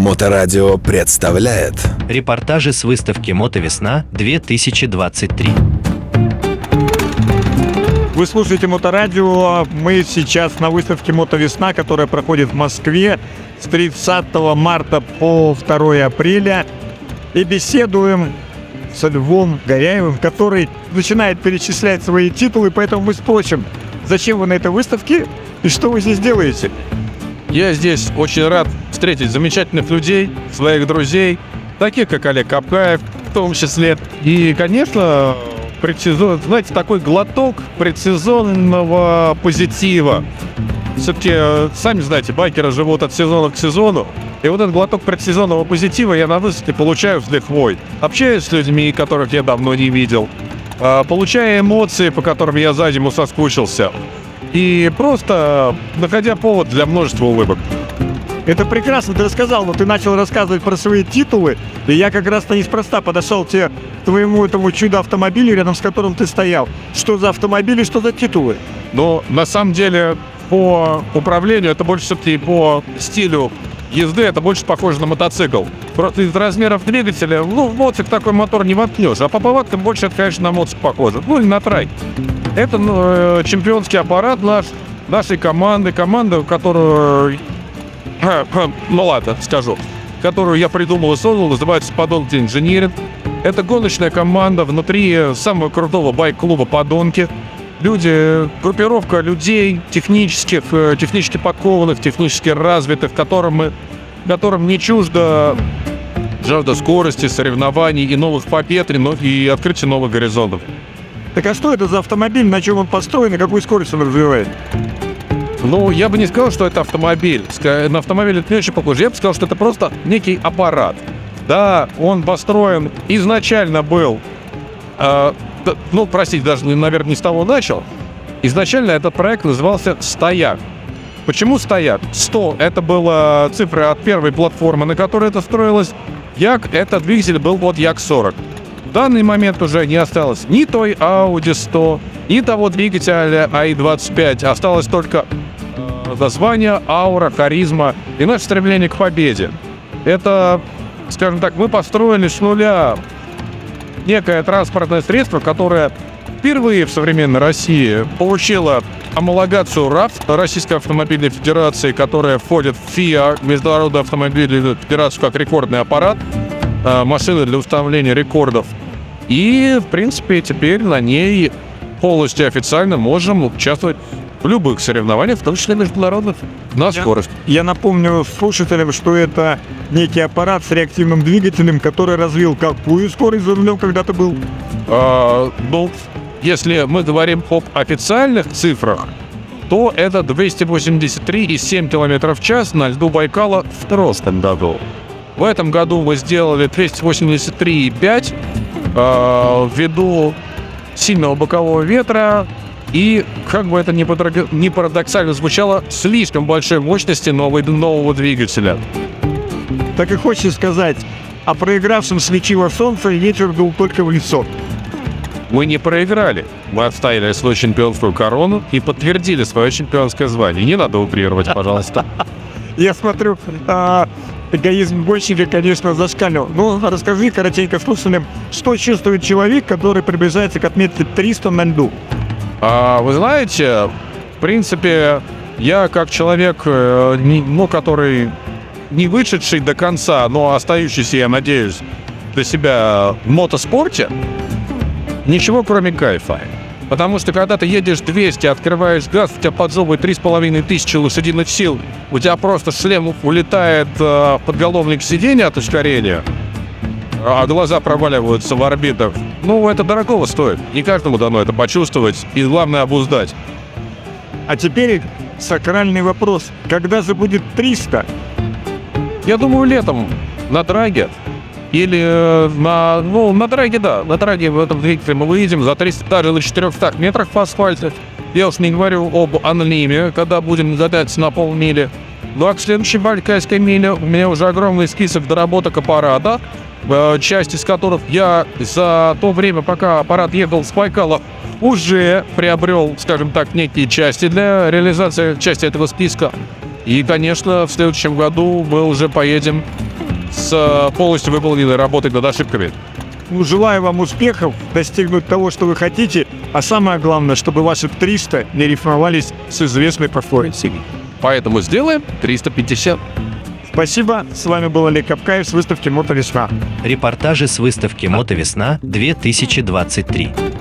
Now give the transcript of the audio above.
Моторадио представляет Репортажи с выставки «Мотовесна-2023». Вы слушаете Моторадио. Мы сейчас на выставке Мотовесна, которая проходит в Москве с 30 марта по 2 апреля. И беседуем с Львом Горяевым, который начинает перечислять свои титулы, поэтому мы спросим, зачем вы на этой выставке и что вы здесь делаете? Я здесь очень рад встретить замечательных людей, своих друзей, таких как Олег Капкаев, в том числе. И, конечно, предсезон, знаете, такой глоток предсезонного позитива. Все-таки, сами знаете, байкеры живут от сезона к сезону. И вот этот глоток предсезонного позитива я на выставке получаю с лихвой. Общаюсь с людьми, которых я давно не видел. а, Получая эмоции, по которым я за зиму соскучился. И просто находя повод для множества улыбок. Это прекрасно, ты рассказал, но ты начал рассказывать про свои титулы, и я как раз-то неспроста подошел к тебе, к твоему этому чудо-автомобилю, рядом с которым ты стоял. Что за автомобиль и что за титулы? Но на самом деле по управлению это больше все-таки по стилю езды, это больше похоже на мотоцикл. Просто из размеров двигателя, ну, в мотик такой мотор не воткнешь, а по повадкам больше это, конечно, на мотик похоже. Ну, и на трай. Это ну, э, чемпионский аппарат наш, нашей команды, команда, которую... Ну ладно, скажу. Которую я придумал и создал, называется «Подонки Инжиниринг». Это гоночная команда внутри самого крутого байк-клуба «Подонки». Люди, группировка людей технических, э, технически подкованных, технически развитых, которым, мы, которым не чуждо жажда скорости, соревнований и новых побед, и и открытия новых горизонтов. Так а что это за автомобиль, на чем он построен и какую скорость он развивает? Ну, я бы не сказал, что это автомобиль. На автомобиль это не очень похоже. Я бы сказал, что это просто некий аппарат. Да, он построен изначально был... э, ну, простите, даже, наверное, не с того начал. Изначально этот проект назывался «Стояк». Почему «Стояк»? 100 — это была цифра от первой платформы, на которой это строилось. Як — это двигатель был вот Як-40. В данный момент уже не осталось ни той Audi 100, ни того двигателя AI-25. Осталось только э, название, аура, харизма и наше стремление к победе. Это, скажем так, мы построили с нуля некое транспортное средство, которое впервые в современной России получило амалогацию РАФ, Российской автомобильной федерации, которая входит в ФИА, Международную автомобильную федерацию, как рекордный аппарат, машины для установления рекордов. И, в принципе, теперь на ней полностью официально можем участвовать в любых соревнованиях, в том числе международных, на Я- скорость. Я напомню слушателям, что это некий аппарат с реактивным двигателем, который развил какую скорость за рулем когда ты был? А, ну, если мы говорим об официальных цифрах, то это 283,7 км в час на льду Байкала в прошлом году. В этом году мы сделали 283,5 а, ввиду сильного бокового ветра и, как бы это ни, парадоксально звучало, слишком большой мощности новой, нового двигателя. Так и хочешь сказать, а проигравшим слечило солнце ветер дул только в лицо. Мы не проиграли. Мы отстояли свою чемпионскую корону и подтвердили свое чемпионское звание. Не надо уприровать, пожалуйста. Я смотрю, а, эгоизм гонщика, конечно, зашкалил. Ну, расскажи коротенько слушателям, что чувствует человек, который приближается к отметке 300 на льду? А, вы знаете, в принципе, я как человек, э, ну, который не вышедший до конца, но остающийся, я надеюсь, для себя в мотоспорте, ничего кроме кайфа. Потому что когда ты едешь 200, открываешь газ, у тебя подзовывает 3,5 тысячи лошадиных сил, у тебя просто шлем улетает э, в подголовник сиденья от ускорения, а глаза проваливаются в орбитах. Ну, это дорогого стоит. Не каждому дано это почувствовать и, главное, обуздать. А теперь сакральный вопрос. Когда же будет 300? Я думаю, летом на драге или э, на... Ну, на драге, да. На драге в этом двигателе мы выедем за 300, даже на 400 метрах по асфальту. Я уж не говорю об анлиме, когда будем задать на полмили. Ну а к следующей Байкальской миле у меня уже огромный список доработок аппарата, э, часть из которых я за то время, пока аппарат ехал с Байкала, уже приобрел, скажем так, некие части для реализации части этого списка. И, конечно, в следующем году мы уже поедем с э, полностью выполненной работой над ошибками. Ну, желаю вам успехов, достигнуть того, что вы хотите, а самое главное, чтобы ваши 300 не рифмовались с известной перформансой. Поэтому сделаем 350. Спасибо, с вами был Олег Капкаев с выставки «Мотовесна». Репортажи с выставки «Мотовесна 2023».